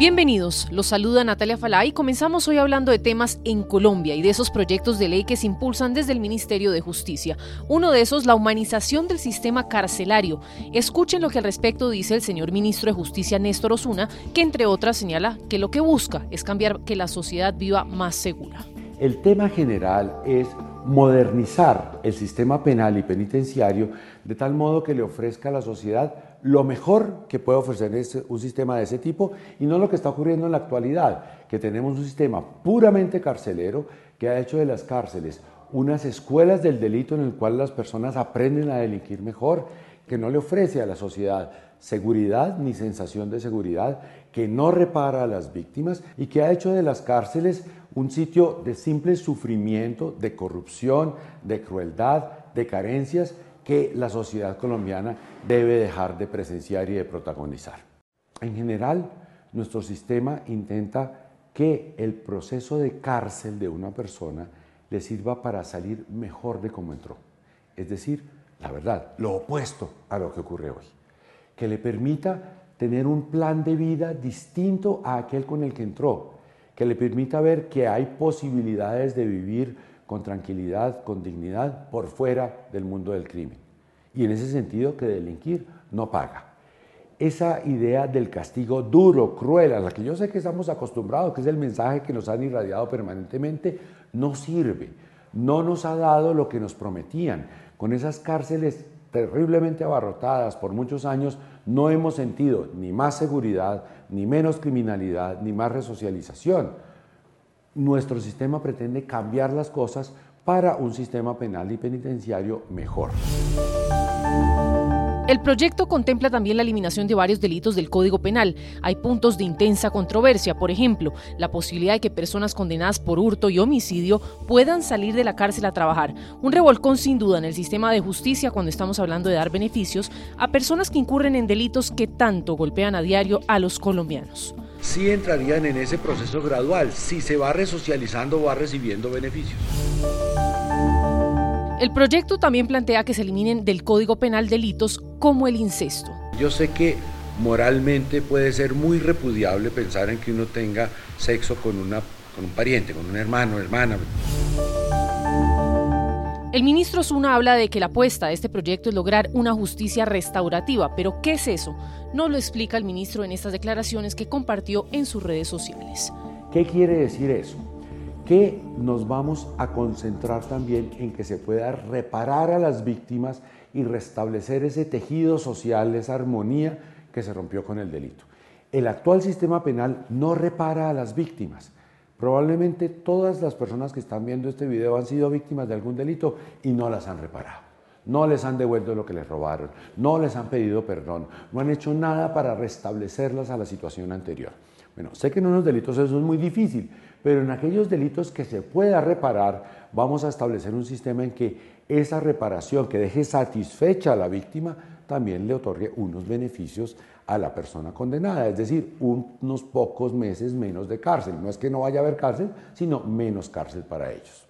Bienvenidos, los saluda Natalia Falá y comenzamos hoy hablando de temas en Colombia y de esos proyectos de ley que se impulsan desde el Ministerio de Justicia. Uno de esos, la humanización del sistema carcelario. Escuchen lo que al respecto dice el señor ministro de Justicia Néstor Osuna, que entre otras señala que lo que busca es cambiar que la sociedad viva más segura. El tema general es modernizar el sistema penal y penitenciario de tal modo que le ofrezca a la sociedad lo mejor que puede ofrecer un sistema de ese tipo y no lo que está ocurriendo en la actualidad, que tenemos un sistema puramente carcelero que ha hecho de las cárceles unas escuelas del delito en el cual las personas aprenden a delinquir mejor, que no le ofrece a la sociedad seguridad ni sensación de seguridad, que no repara a las víctimas y que ha hecho de las cárceles un sitio de simple sufrimiento, de corrupción, de crueldad, de carencias que la sociedad colombiana debe dejar de presenciar y de protagonizar. En general, nuestro sistema intenta que el proceso de cárcel de una persona le sirva para salir mejor de cómo entró. Es decir, la verdad, lo opuesto a lo que ocurre hoy. Que le permita tener un plan de vida distinto a aquel con el que entró. Que le permita ver que hay posibilidades de vivir con tranquilidad, con dignidad, por fuera del mundo del crimen. Y en ese sentido que delinquir no paga. Esa idea del castigo duro, cruel, a la que yo sé que estamos acostumbrados, que es el mensaje que nos han irradiado permanentemente, no sirve. No nos ha dado lo que nos prometían. Con esas cárceles terriblemente abarrotadas por muchos años, no hemos sentido ni más seguridad, ni menos criminalidad, ni más resocialización nuestro sistema pretende cambiar las cosas para un sistema penal y penitenciario mejor. El proyecto contempla también la eliminación de varios delitos del Código Penal. Hay puntos de intensa controversia, por ejemplo, la posibilidad de que personas condenadas por hurto y homicidio puedan salir de la cárcel a trabajar. Un revolcón sin duda en el sistema de justicia cuando estamos hablando de dar beneficios a personas que incurren en delitos que tanto golpean a diario a los colombianos sí entrarían en ese proceso gradual. Si se va resocializando, va recibiendo beneficios. El proyecto también plantea que se eliminen del Código Penal delitos como el incesto. Yo sé que moralmente puede ser muy repudiable pensar en que uno tenga sexo con, una, con un pariente, con un hermano, hermana. El ministro Zuna habla de que la apuesta de este proyecto es lograr una justicia restaurativa, pero ¿qué es eso? No lo explica el ministro en estas declaraciones que compartió en sus redes sociales. ¿Qué quiere decir eso? Que nos vamos a concentrar también en que se pueda reparar a las víctimas y restablecer ese tejido social, esa armonía que se rompió con el delito. El actual sistema penal no repara a las víctimas Probablemente todas las personas que están viendo este video han sido víctimas de algún delito y no las han reparado. No les han devuelto lo que les robaron, no les han pedido perdón, no han hecho nada para restablecerlas a la situación anterior. Bueno, sé que en unos delitos eso es muy difícil, pero en aquellos delitos que se pueda reparar, vamos a establecer un sistema en que esa reparación que deje satisfecha a la víctima también le otorgue unos beneficios a la persona condenada, es decir, unos pocos meses menos de cárcel. No es que no vaya a haber cárcel, sino menos cárcel para ellos.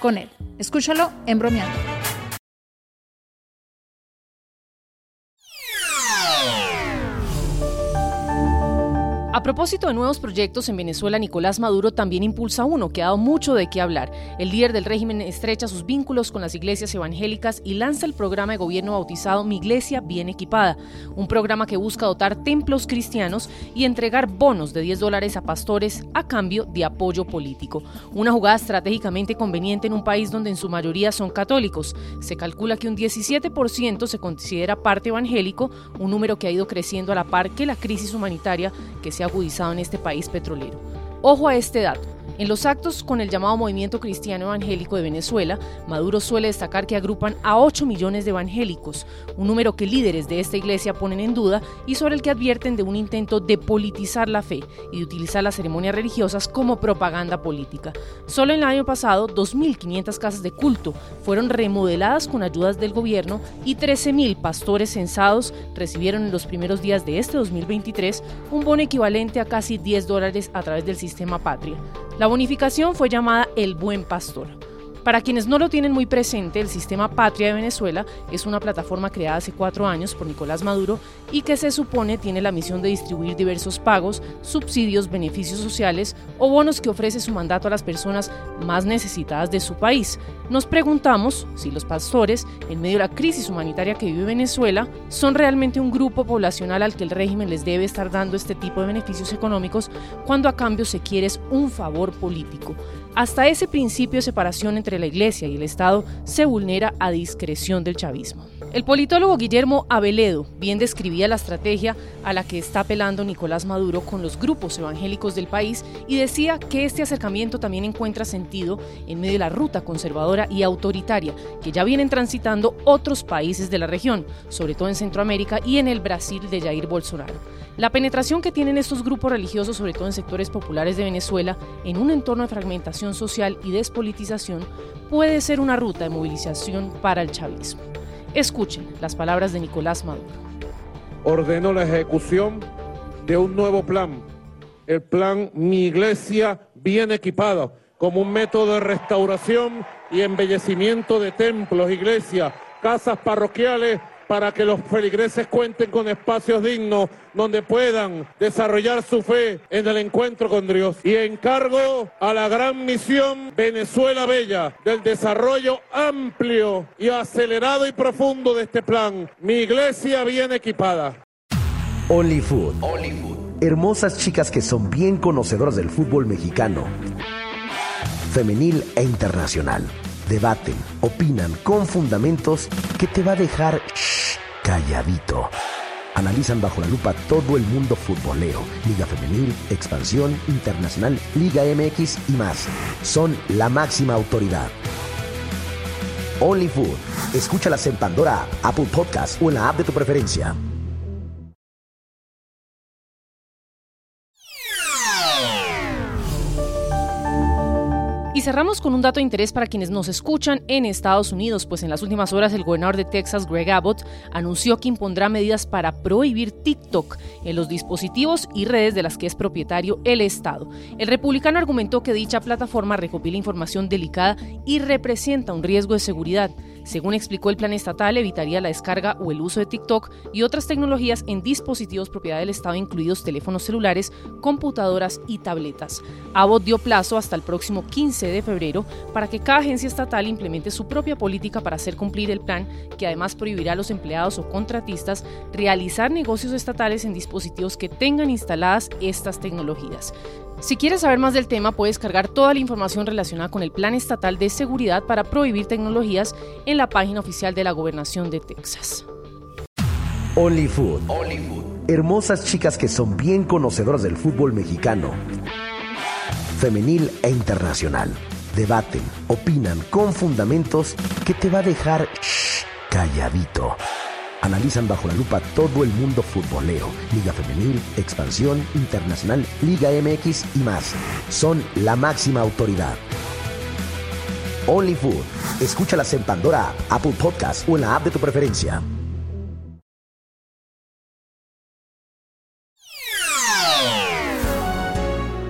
con él. Escúchalo en bromeando. Propósito de nuevos proyectos en Venezuela, Nicolás Maduro también impulsa uno que ha dado mucho de qué hablar. El líder del régimen estrecha sus vínculos con las iglesias evangélicas y lanza el programa de gobierno bautizado Mi Iglesia Bien Equipada, un programa que busca dotar templos cristianos y entregar bonos de 10 dólares a pastores a cambio de apoyo político. Una jugada estratégicamente conveniente en un país donde en su mayoría son católicos. Se calcula que un 17% se considera parte evangélico, un número que ha ido creciendo a la par que la crisis humanitaria que se ha agudizado en este país petrolero. Ojo a este dato. En los actos con el llamado Movimiento Cristiano Evangélico de Venezuela, Maduro suele destacar que agrupan a 8 millones de evangélicos, un número que líderes de esta iglesia ponen en duda y sobre el que advierten de un intento de politizar la fe y de utilizar las ceremonias religiosas como propaganda política. Solo en el año pasado, 2.500 casas de culto fueron remodeladas con ayudas del gobierno y 13.000 pastores censados recibieron en los primeros días de este 2023 un bono equivalente a casi 10 dólares a través del sistema Patria. La bonificación fue llamada El Buen Pastor. Para quienes no lo tienen muy presente, el sistema Patria de Venezuela es una plataforma creada hace cuatro años por Nicolás Maduro y que se supone tiene la misión de distribuir diversos pagos, subsidios, beneficios sociales o bonos que ofrece su mandato a las personas más necesitadas de su país. Nos preguntamos si los pastores, en medio de la crisis humanitaria que vive Venezuela, son realmente un grupo poblacional al que el régimen les debe estar dando este tipo de beneficios económicos cuando a cambio se quiere un favor político. Hasta ese principio de separación entre la Iglesia y el Estado se vulnera a discreción del chavismo. El politólogo Guillermo Aveledo bien describía la estrategia a la que está apelando Nicolás Maduro con los grupos evangélicos del país y decía que este acercamiento también encuentra sentido en medio de la ruta conservadora y autoritaria que ya vienen transitando otros países de la región, sobre todo en Centroamérica y en el Brasil de Jair Bolsonaro. La penetración que tienen estos grupos religiosos, sobre todo en sectores populares de Venezuela, en un entorno de fragmentación social y despolitización, puede ser una ruta de movilización para el chavismo. Escuchen las palabras de Nicolás Maduro. Ordenó la ejecución de un nuevo plan, el plan Mi Iglesia bien equipada, como un método de restauración y embellecimiento de templos, iglesias, casas parroquiales para que los feligreses cuenten con espacios dignos donde puedan desarrollar su fe en el encuentro con Dios. Y encargo a la gran misión Venezuela Bella del desarrollo amplio y acelerado y profundo de este plan. Mi iglesia bien equipada. Only Food. Hermosas chicas que son bien conocedoras del fútbol mexicano, femenil e internacional. Debaten, opinan con fundamentos que te va a dejar calladito. Analizan bajo la lupa todo el mundo futbolero, Liga Femenil, Expansión, Internacional, Liga MX y más. Son la máxima autoridad. Only Food. Escúchalas en Pandora, Apple Podcast o en la app de tu preferencia. Y cerramos con un dato de interés para quienes nos escuchan en Estados Unidos, pues en las últimas horas el gobernador de Texas, Greg Abbott, anunció que impondrá medidas para prohibir TikTok en los dispositivos y redes de las que es propietario el Estado. El republicano argumentó que dicha plataforma recopila información delicada y representa un riesgo de seguridad. Según explicó el plan estatal, evitaría la descarga o el uso de TikTok y otras tecnologías en dispositivos propiedad del Estado, incluidos teléfonos celulares, computadoras y tabletas. Abbott dio plazo hasta el próximo 15 de febrero para que cada agencia estatal implemente su propia política para hacer cumplir el plan, que además prohibirá a los empleados o contratistas realizar negocios estatales en dispositivos que tengan instaladas estas tecnologías. Si quieres saber más del tema, puedes cargar toda la información relacionada con el Plan Estatal de Seguridad para prohibir tecnologías en la página oficial de la Gobernación de Texas. Only Food. Hermosas chicas que son bien conocedoras del fútbol mexicano, femenil e internacional. Debaten, opinan con fundamentos que te va a dejar calladito. Analizan bajo la lupa todo el mundo futbolero, Liga Femenil, Expansión, Internacional, Liga MX y más. Son la máxima autoridad. Only Food. Escúchalas en Pandora, Apple Podcast o en la app de tu preferencia.